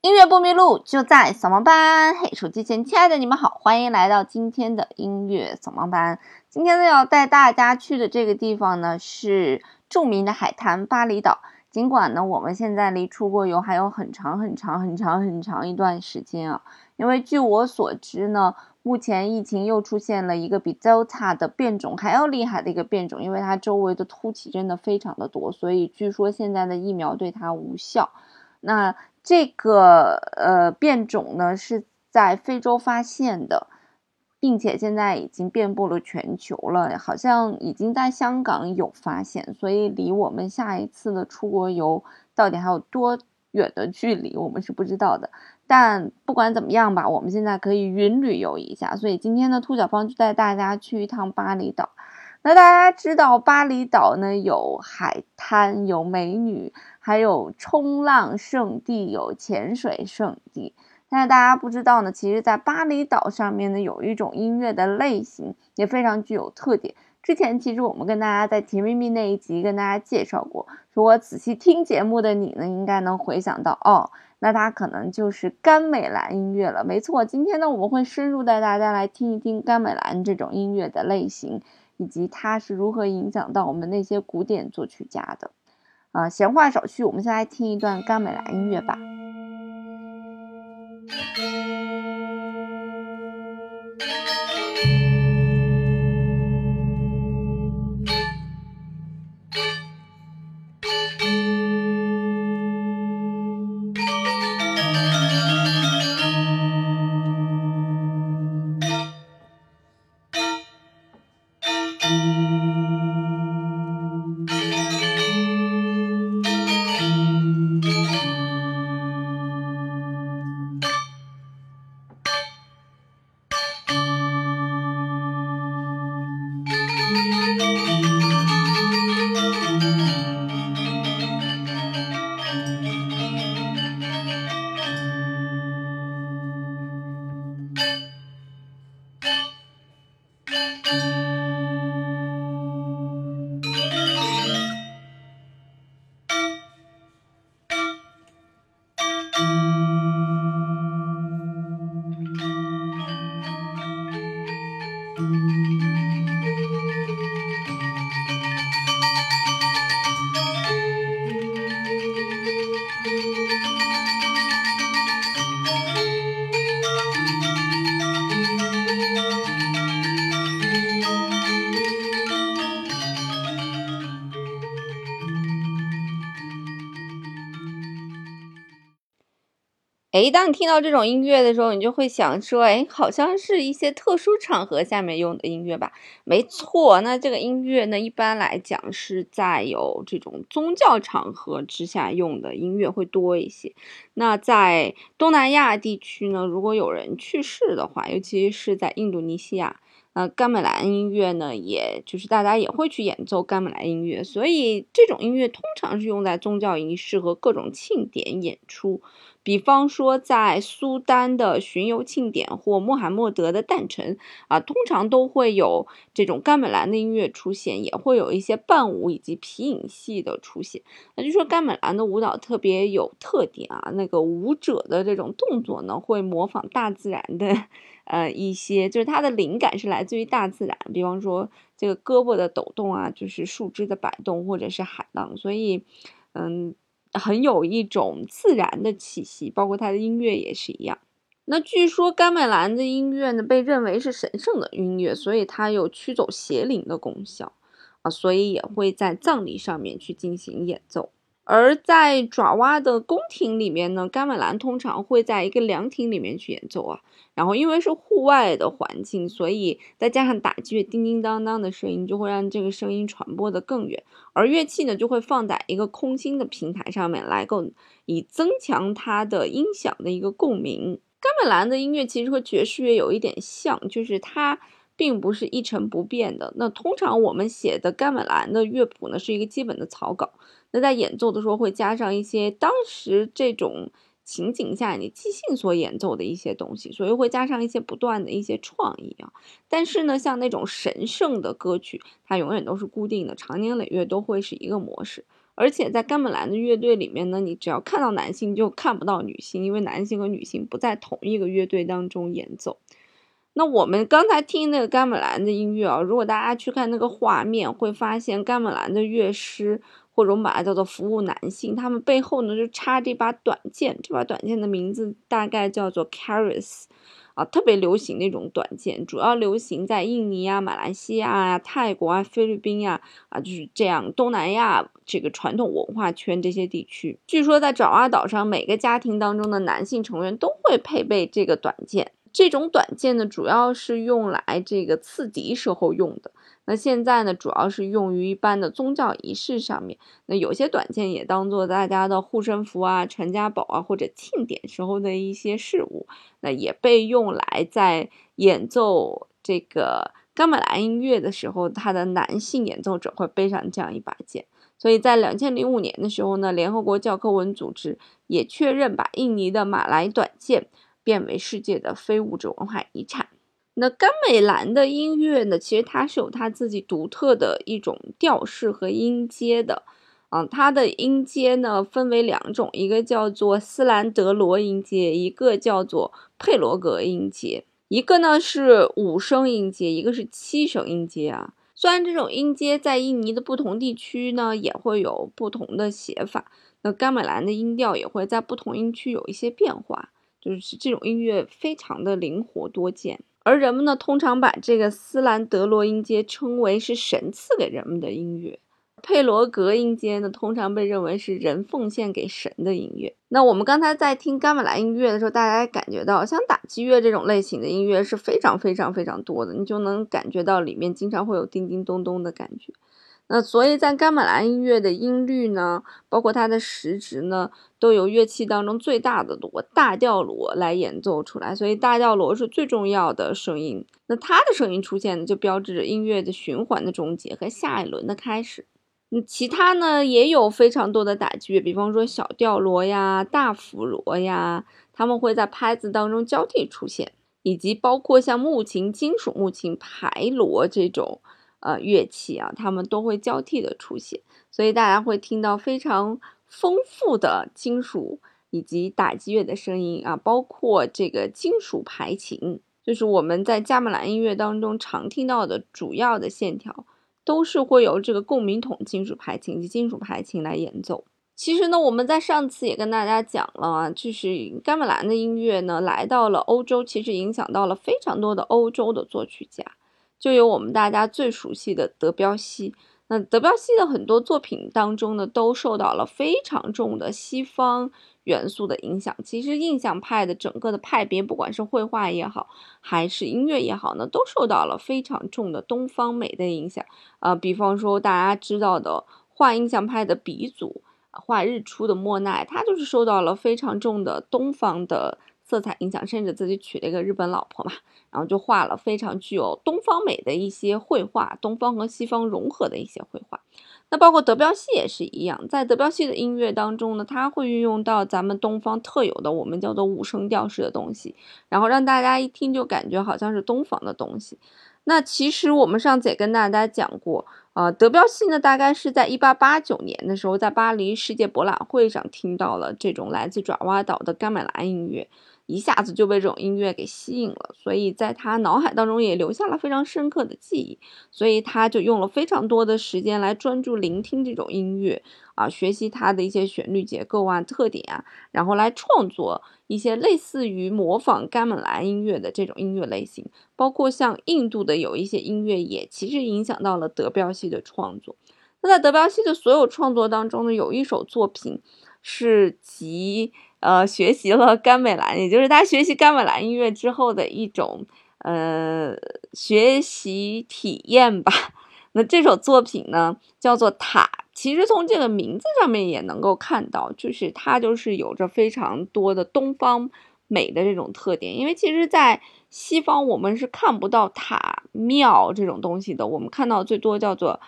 音乐不迷路，就在扫盲班。嘿，手机前，亲爱的你们好，欢迎来到今天的音乐扫盲班。今天呢，要带大家去的这个地方呢，是著名的海滩巴厘岛。尽管呢，我们现在离出国游还有很长很长很长很长一段时间啊。因为据我所知呢，目前疫情又出现了一个比 Delta 的变种还要厉害的一个变种，因为它周围的突起真的非常的多，所以据说现在的疫苗对它无效。那这个呃变种呢是在非洲发现的，并且现在已经遍布了全球了，好像已经在香港有发现，所以离我们下一次的出国游到底还有多远的距离，我们是不知道的。但不管怎么样吧，我们现在可以云旅游一下，所以今天的兔小芳就带大家去一趟巴厘岛。那大家知道巴厘岛呢有海滩，有美女。还有冲浪圣地，有潜水圣地。但是大家不知道呢，其实，在巴厘岛上面呢，有一种音乐的类型也非常具有特点。之前其实我们跟大家在甜蜜蜜那一集跟大家介绍过，如果仔细听节目的你呢，应该能回想到哦，那它可能就是甘美兰音乐了。没错，今天呢，我们会深入带大家来听一听甘美兰这种音乐的类型，以及它是如何影响到我们那些古典作曲家的。啊，闲话少叙，我们先来听一段甘美兰音乐吧。哎，当你听到这种音乐的时候，你就会想说，哎，好像是一些特殊场合下面用的音乐吧？没错，那这个音乐呢，一般来讲是在有这种宗教场合之下用的音乐会多一些。那在东南亚地区呢，如果有人去世的话，尤其是在印度尼西亚，呃甘美兰音乐呢，也就是大家也会去演奏甘美兰音乐，所以这种音乐通常是用在宗教仪式和各种庆典演出。比方说，在苏丹的巡游庆典或穆罕默德的诞辰啊，通常都会有这种甘美兰的音乐出现，也会有一些伴舞以及皮影戏的出现。那就说甘美兰的舞蹈特别有特点啊，那个舞者的这种动作呢，会模仿大自然的，呃，一些就是它的灵感是来自于大自然。比方说这个胳膊的抖动啊，就是树枝的摆动，或者是海浪，所以，嗯。很有一种自然的气息，包括它的音乐也是一样。那据说甘美兰的音乐呢，被认为是神圣的音乐，所以它有驱走邪灵的功效啊，所以也会在葬礼上面去进行演奏。而在爪哇的宫廷里面呢，甘美兰通常会在一个凉亭里面去演奏啊。然后因为是户外的环境，所以再加上打击乐叮叮当当的声音，就会让这个声音传播的更远。而乐器呢，就会放在一个空心的平台上面来，够以增强它的音响的一个共鸣。甘美兰的音乐其实和爵士乐有一点像，就是它并不是一成不变的。那通常我们写的甘美兰的乐谱呢，是一个基本的草稿。那在演奏的时候会加上一些当时这种情景下你即兴所演奏的一些东西，所以会加上一些不断的一些创意啊。但是呢，像那种神圣的歌曲，它永远都是固定的，长年累月都会是一个模式。而且在甘美兰的乐队里面呢，你只要看到男性就看不到女性，因为男性和女性不在同一个乐队当中演奏。那我们刚才听那个甘美兰的音乐啊，如果大家去看那个画面，会发现甘美兰的乐师或者我们把它叫做服务男性，他们背后呢就插着一把短剑，这把短剑的名字大概叫做 Caris，啊，特别流行那种短剑，主要流行在印尼啊、马来西亚啊、泰国啊、菲律宾呀啊，就是这样东南亚这个传统文化圈这些地区。据说在爪哇岛上，每个家庭当中的男性成员都会配备这个短剑。这种短剑呢，主要是用来这个刺敌时候用的。那现在呢，主要是用于一般的宗教仪式上面。那有些短剑也当做大家的护身符啊、传家宝啊，或者庆典时候的一些饰物。那也被用来在演奏这个伽马兰音乐的时候，他的男性演奏者会背上这样一把剑。所以在两千零五年的时候呢，联合国教科文组织也确认把印尼的马来短剑。变为世界的非物质文化遗产。那甘美兰的音乐呢？其实它是有它自己独特的一种调式和音阶的。啊，它的音阶呢分为两种，一个叫做斯兰德罗音阶，一个叫做佩罗格音阶。一个呢是五声音阶，一个是七声音阶啊。虽然这种音阶在印尼的不同地区呢也会有不同的写法，那甘美兰的音调也会在不同音区有一些变化。就是这种音乐非常的灵活多见，而人们呢通常把这个斯兰德罗音阶称为是神赐给人们的音乐，佩罗格音阶呢通常被认为是人奉献给神的音乐。那我们刚才在听伽马兰音乐的时候，大家感觉到像打击乐这种类型的音乐是非常非常非常多的，你就能感觉到里面经常会有叮叮咚咚的感觉。那所以，在甘美兰音乐的音律呢，包括它的时值呢，都由乐器当中最大的锣大调锣来演奏出来。所以，大调锣是最重要的声音。那它的声音出现呢，就标志着音乐的循环的终结和下一轮的开始。嗯，其他呢也有非常多的打击乐，比方说小调锣呀、大辅锣呀，他们会在拍子当中交替出现，以及包括像木琴、金属木琴、排锣这种。呃，乐器啊，它们都会交替的出现，所以大家会听到非常丰富的金属以及打击乐的声音啊，包括这个金属排琴，就是我们在加美兰音乐当中常听到的主要的线条，都是会由这个共鸣筒金属排琴及金属排琴来演奏。其实呢，我们在上次也跟大家讲了啊，就是加美兰的音乐呢来到了欧洲，其实影响到了非常多的欧洲的作曲家。就有我们大家最熟悉的德彪西，那德彪西的很多作品当中呢，都受到了非常重的西方元素的影响。其实印象派的整个的派别，不管是绘画也好，还是音乐也好呢，都受到了非常重的东方美的影响。呃，比方说大家知道的画印象派的鼻祖，画日出的莫奈，他就是受到了非常重的东方的。色彩影响，甚至自己娶了一个日本老婆嘛，然后就画了非常具有东方美的一些绘画，东方和西方融合的一些绘画。那包括德彪西也是一样，在德彪西的音乐当中呢，他会运用到咱们东方特有的我们叫做五声调式的东西，然后让大家一听就感觉好像是东方的东西。那其实我们上次也跟大家讲过，呃，德彪西呢，大概是在一八八九年的时候，在巴黎世界博览会上听到了这种来自爪哇岛的甘美兰音乐。一下子就被这种音乐给吸引了，所以在他脑海当中也留下了非常深刻的记忆，所以他就用了非常多的时间来专注聆听这种音乐啊，学习它的一些旋律结构啊、特点啊，然后来创作一些类似于模仿甘美兰音乐的这种音乐类型，包括像印度的有一些音乐也其实影响到了德彪西的创作。那在德彪西的所有创作当中呢，有一首作品是集。呃，学习了甘美兰，也就是他学习甘美兰音乐之后的一种呃学习体验吧。那这首作品呢，叫做《塔》，其实从这个名字上面也能够看到，就是它就是有着非常多的东方美的这种特点。因为其实，在西方我们是看不到塔庙这种东西的，我们看到最多叫做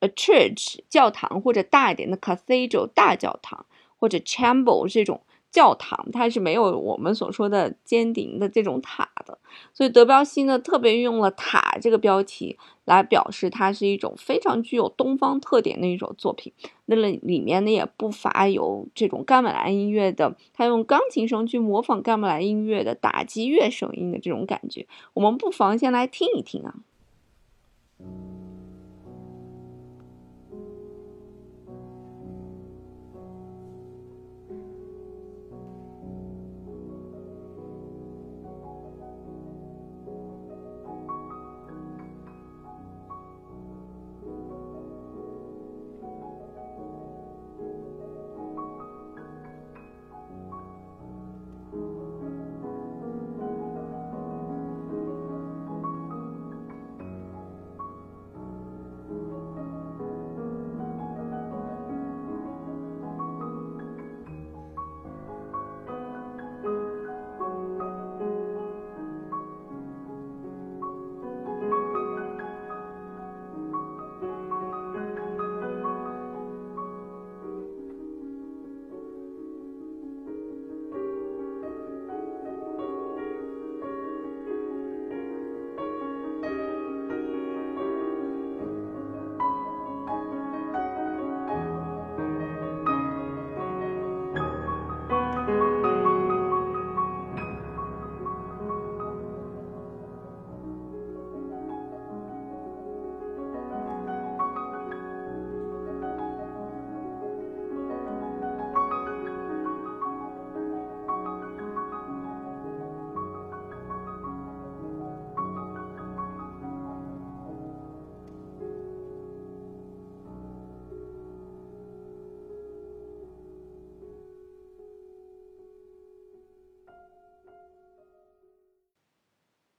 a church 教堂，或者大一点的 cathedral 大教堂，或者 chapel 这种。教堂，它是没有我们所说的尖顶的这种塔的，所以德彪西呢特别用了塔这个标题来表示它是一种非常具有东方特点的一种作品。那里里面呢也不乏有这种甘美兰音乐的，他用钢琴声去模仿甘美兰音乐的打击乐声音的这种感觉，我们不妨先来听一听啊。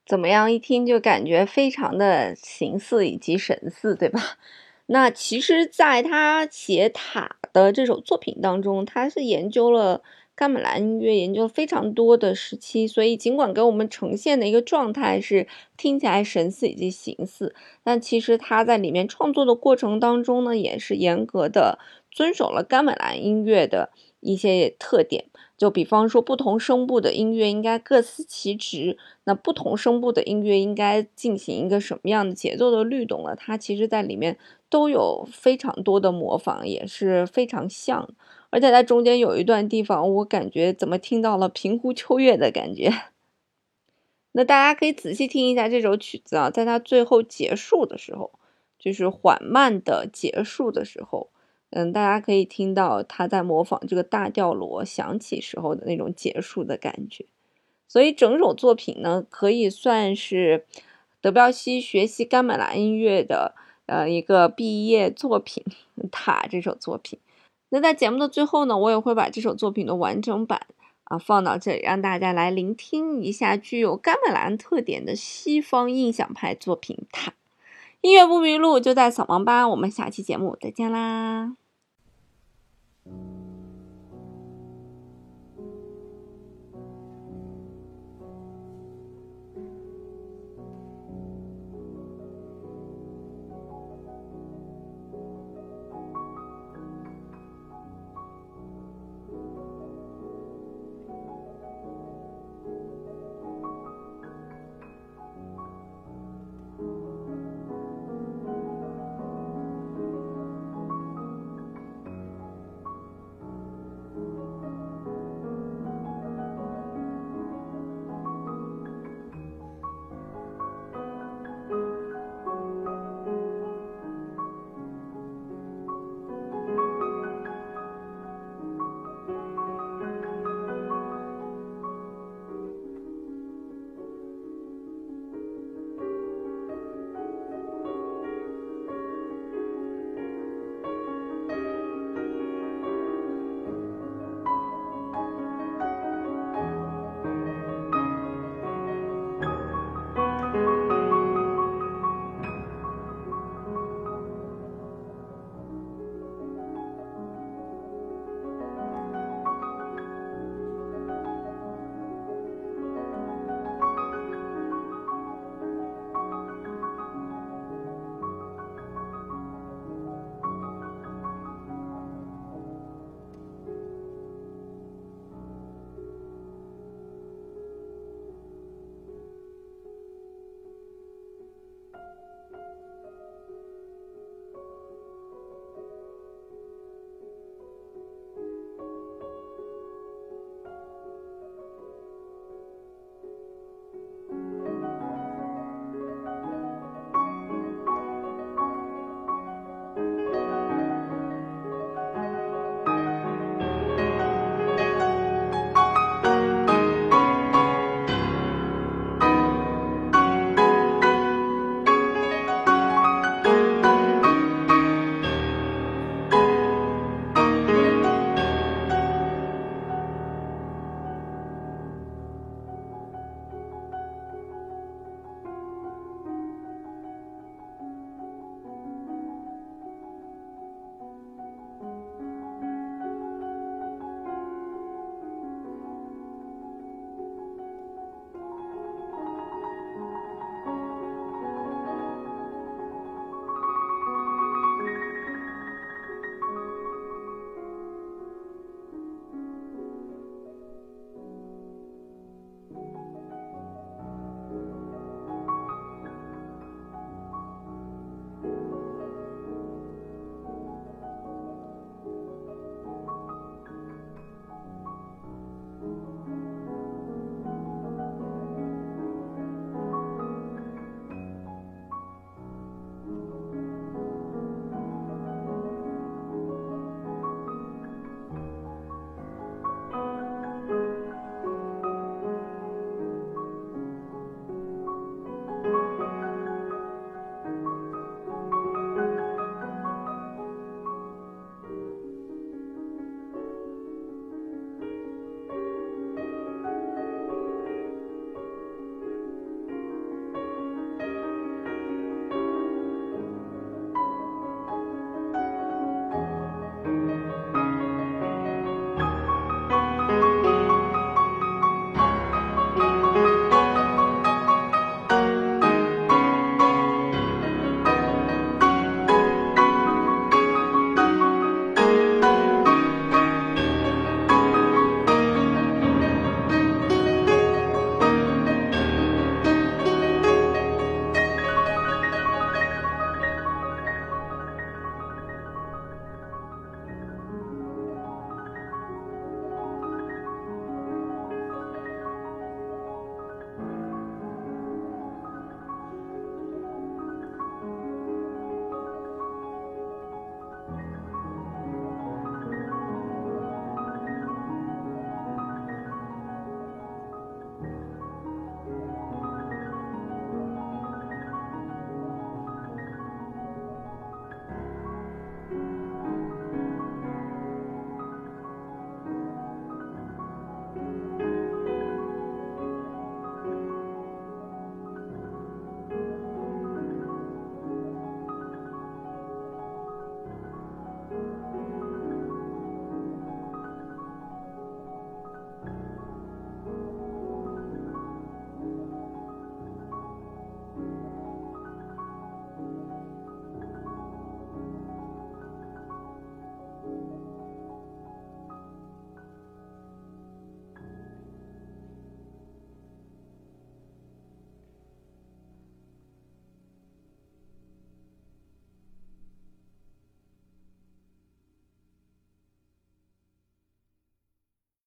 怎么样？一听就感觉非常的形似以及神似，对吧？那其实，在他写塔的这首作品当中，他是研究了甘美兰音乐，研究非常多的时期。所以，尽管给我们呈现的一个状态是听起来神似以及形似，但其实他在里面创作的过程当中呢，也是严格的遵守了甘美兰音乐的一些特点。就比方说，不同声部的音乐应该各司其职。那不同声部的音乐应该进行一个什么样的节奏的律动呢？它其实在里面都有非常多的模仿，也是非常像。而且在中间有一段地方，我感觉怎么听到了平湖秋月的感觉。那大家可以仔细听一下这首曲子啊，在它最后结束的时候，就是缓慢的结束的时候。嗯，大家可以听到他在模仿这个大调锣响起时候的那种结束的感觉，所以整首作品呢，可以算是德彪西学习甘美兰音乐的呃一个毕业作品《塔》这首作品。那在节目的最后呢，我也会把这首作品的完整版啊放到这里，让大家来聆听一下具有甘美兰特点的西方印象派作品《塔》。音乐不迷路，就在扫盲班。我们下期节目再见啦！うん。